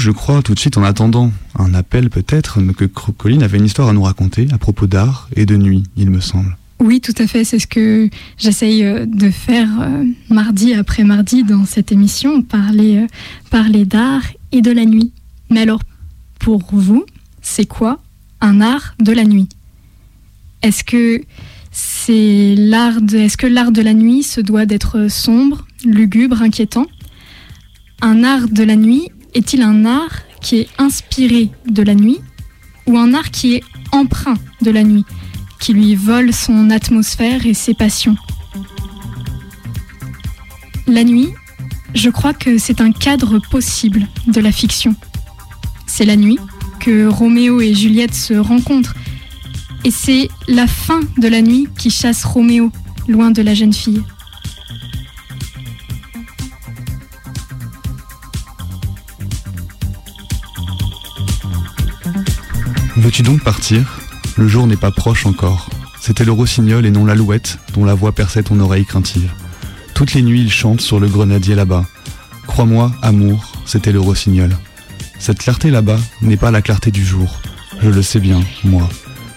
Je crois tout de suite en attendant un appel peut-être que Colline avait une histoire à nous raconter à propos d'art et de nuit, il me semble. Oui, tout à fait. C'est ce que j'essaye euh, de faire euh, mardi après mardi dans cette émission, parler, euh, parler d'art et de la nuit. Mais alors, pour vous, c'est quoi un art de la nuit? Est-ce que c'est l'art est-ce que l'art de la nuit se doit d'être sombre, lugubre, inquiétant? Un art de la nuit est-il un art qui est inspiré de la nuit ou un art qui est emprunt de la nuit qui lui vole son atmosphère et ses passions? La nuit, je crois que c'est un cadre possible de la fiction. C'est la nuit que Roméo et Juliette se rencontrent, et c'est la fin de la nuit qui chasse Roméo loin de la jeune fille. Veux-tu donc partir? Le jour n'est pas proche encore. C'était le rossignol et non l'alouette dont la voix perçait ton oreille craintive. Toutes les nuits il chante sur le grenadier là-bas. Crois-moi, amour, c'était le rossignol. Cette clarté là-bas n'est pas la clarté du jour. Je le sais bien, moi.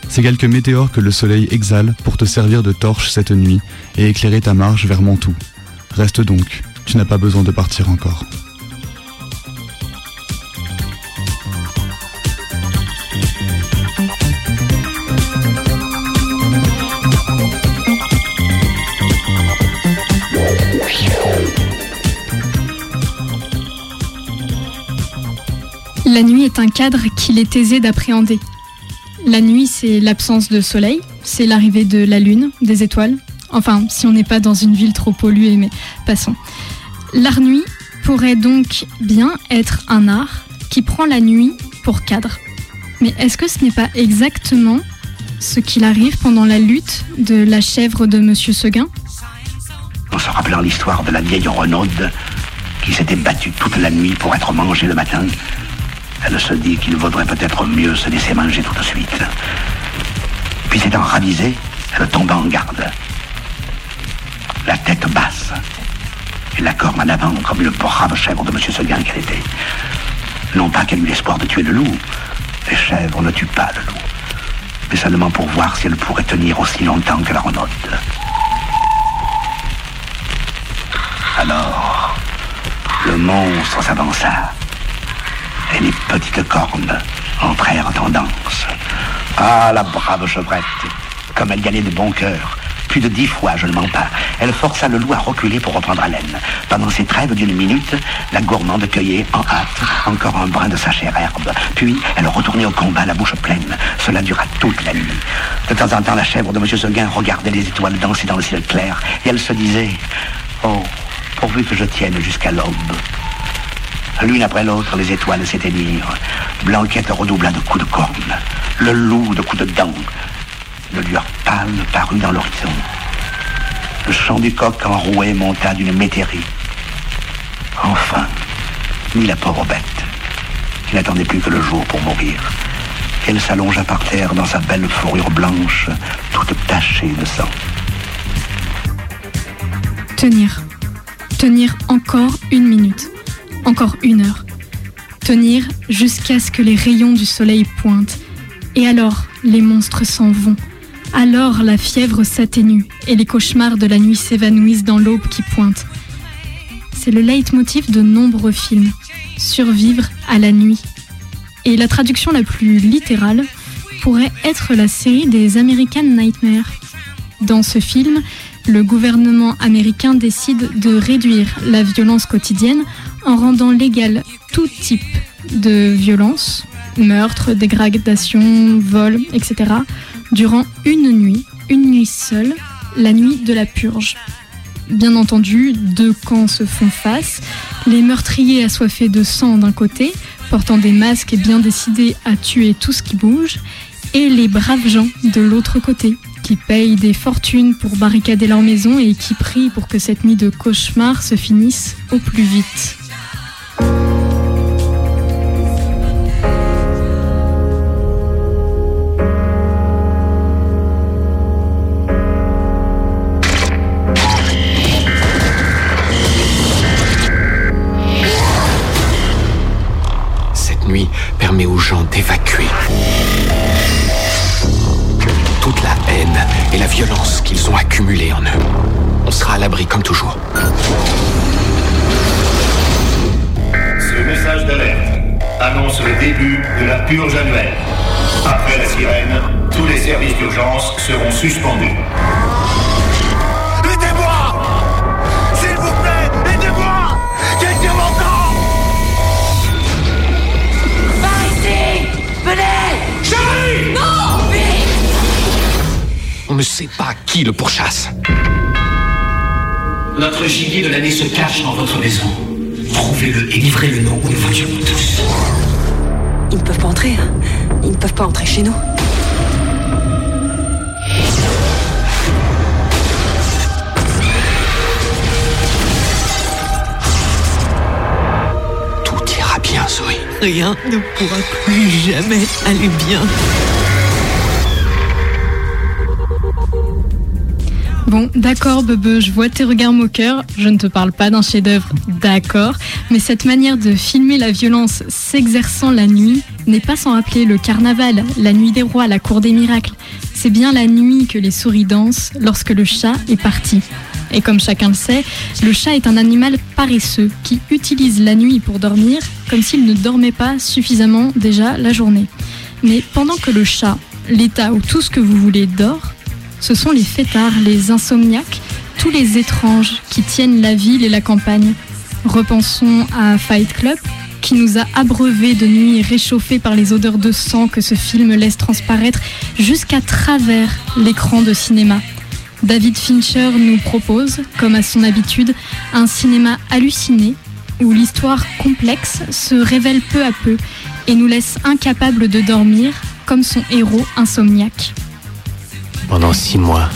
C'est quelques météores que le soleil exhale pour te servir de torche cette nuit et éclairer ta marche vers Mantoue. Reste donc, tu n'as pas besoin de partir encore. La nuit est un cadre qu'il est aisé d'appréhender. La nuit, c'est l'absence de soleil, c'est l'arrivée de la lune, des étoiles. Enfin, si on n'est pas dans une ville trop polluée, mais passons. L'art nuit pourrait donc bien être un art qui prend la nuit pour cadre. Mais est-ce que ce n'est pas exactement ce qu'il arrive pendant la lutte de la chèvre de Monsieur Seguin? En se rappelant l'histoire de la vieille Renaude qui s'était battue toute la nuit pour être mangée le matin, elle se dit qu'il vaudrait peut-être mieux se laisser manger tout de suite. Puis s'étant ravisée, elle tomba en garde. La tête basse et la corne en avant comme une brave chèvre de M. Seguin qu'elle était. Non pas qu'elle eût l'espoir de tuer le loup. Les chèvres ne tuent pas le loup. Mais seulement pour voir si elle pourrait tenir aussi longtemps que la renote. Alors, le monstre s'avança et les petites cornes entrèrent en danse. Ah, la brave chevrette, comme elle gagnait de bon cœur. Plus de dix fois, je ne mens pas. Elle força le loup à reculer pour reprendre haleine. Pendant ces trêves d'une minute, la gourmande cueillait en hâte encore un brin de sa chère herbe. Puis, elle retournait au combat, la bouche pleine. Cela dura toute la nuit. De temps en temps, la chèvre de M. Seguin regardait les étoiles danser dans le ciel clair, et elle se disait, oh, pourvu que je tienne jusqu'à l'aube. L'une après l'autre, les étoiles s'éteignirent. Blanquette redoubla de coups de corne. Le loup de coups de dents. Le lueur pâle parut dans l'horizon. Le chant du coq enroué monta d'une métairie. Enfin, ni la pauvre bête, qui n'attendait plus que le jour pour mourir. Elle s'allongea par terre dans sa belle fourrure blanche, toute tachée de sang. Tenir. Tenir encore une minute encore une heure. Tenir jusqu'à ce que les rayons du soleil pointent. Et alors, les monstres s'en vont. Alors, la fièvre s'atténue et les cauchemars de la nuit s'évanouissent dans l'aube qui pointe. C'est le leitmotiv de nombreux films. Survivre à la nuit. Et la traduction la plus littérale pourrait être la série des American Nightmares. Dans ce film, le gouvernement américain décide de réduire la violence quotidienne en rendant légal tout type de violence, meurtre, dégradation, vol, etc., durant une nuit, une nuit seule, la nuit de la purge. Bien entendu, deux camps se font face, les meurtriers assoiffés de sang d'un côté, portant des masques et bien décidés à tuer tout ce qui bouge, et les braves gens de l'autre côté, qui payent des fortunes pour barricader leur maison et qui prient pour que cette nuit de cauchemar se finisse au plus vite. nuit permet aux gens d'évacuer et la violence qu'ils ont accumulée en eux. On sera à l'abri comme toujours. Ce message d'alerte annonce le début de la purge annuelle. Après la sirène, tous les services d'urgence seront suspendus. Ne sait pas qui le pourchasse. Notre gibier de l'année se cache dans votre maison. Trouvez-le et livrez-le nous ou nous vous tuerons tous. Ils ne peuvent pas entrer. hein. Ils ne peuvent pas entrer chez nous. Tout ira bien, Zoé. Rien ne pourra plus jamais aller bien. Bon, d'accord, Bebe, je vois tes regards moqueurs. Je ne te parle pas d'un chef-d'œuvre, d'accord. Mais cette manière de filmer la violence s'exerçant la nuit n'est pas sans rappeler le carnaval, la nuit des rois, la cour des miracles. C'est bien la nuit que les souris dansent lorsque le chat est parti. Et comme chacun le sait, le chat est un animal paresseux qui utilise la nuit pour dormir comme s'il ne dormait pas suffisamment déjà la journée. Mais pendant que le chat, l'État ou tout ce que vous voulez dort, ce sont les fêtards, les insomniaques, tous les étranges qui tiennent la ville et la campagne. Repensons à Fight Club, qui nous a abreuvés de nuits réchauffées par les odeurs de sang que ce film laisse transparaître jusqu'à travers l'écran de cinéma. David Fincher nous propose, comme à son habitude, un cinéma halluciné où l'histoire complexe se révèle peu à peu et nous laisse incapables de dormir comme son héros insomniaque. Pendant six mois,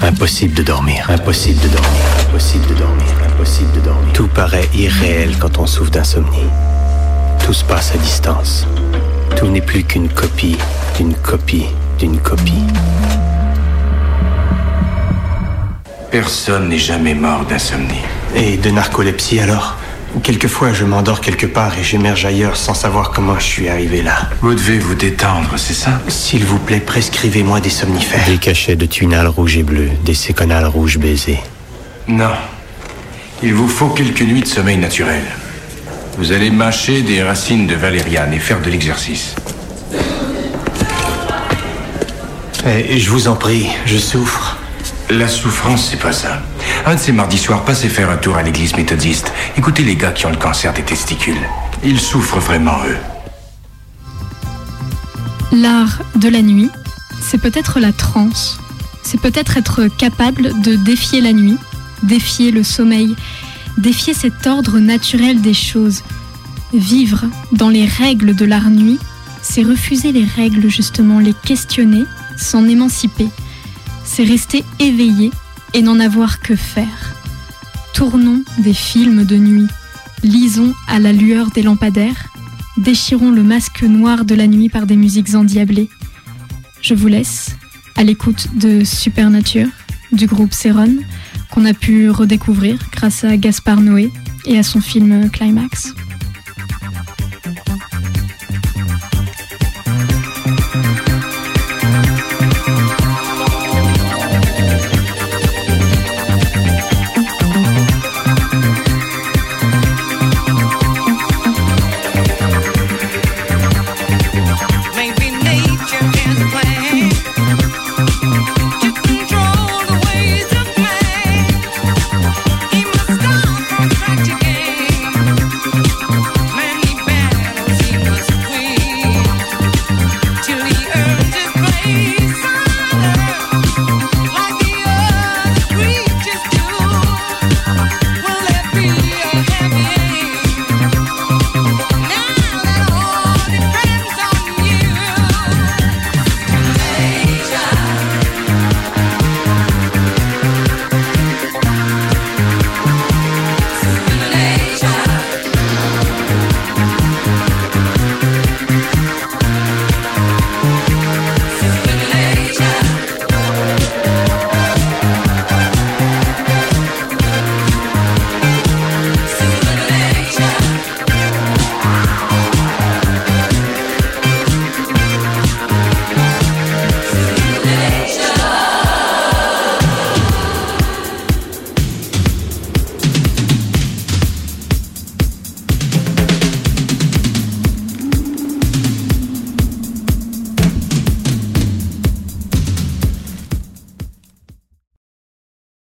impossible de dormir, impossible de dormir, impossible de dormir, impossible de dormir. Tout paraît irréel quand on souffre d'insomnie. Tout se passe à distance. Tout n'est plus qu'une copie, d'une copie, d'une copie. Personne n'est jamais mort d'insomnie. Et de narcolepsie alors? Quelquefois, je m'endors quelque part et j'émerge ailleurs sans savoir comment je suis arrivé là. Vous devez vous détendre, c'est ça S'il vous plaît, prescrivez-moi des somnifères. Des cachets de tunal rouge et bleu, des séconales rouge baisé. Non. Il vous faut quelques nuits de sommeil naturel. Vous allez mâcher des racines de valériane et faire de l'exercice. Et je vous en prie, je souffre. La souffrance, c'est pas ça. Un de ces mardis soirs, passez faire un tour à l'église méthodiste. Écoutez les gars qui ont le cancer des testicules. Ils souffrent vraiment, eux. L'art de la nuit, c'est peut-être la transe. C'est peut-être être capable de défier la nuit, défier le sommeil, défier cet ordre naturel des choses. Vivre dans les règles de l'art nuit, c'est refuser les règles justement, les questionner, s'en émanciper. C'est rester éveillé et n'en avoir que faire. Tournons des films de nuit, lisons à la lueur des lampadaires, déchirons le masque noir de la nuit par des musiques endiablées. Je vous laisse à l'écoute de Supernature du groupe Céron qu'on a pu redécouvrir grâce à Gaspard Noé et à son film Climax.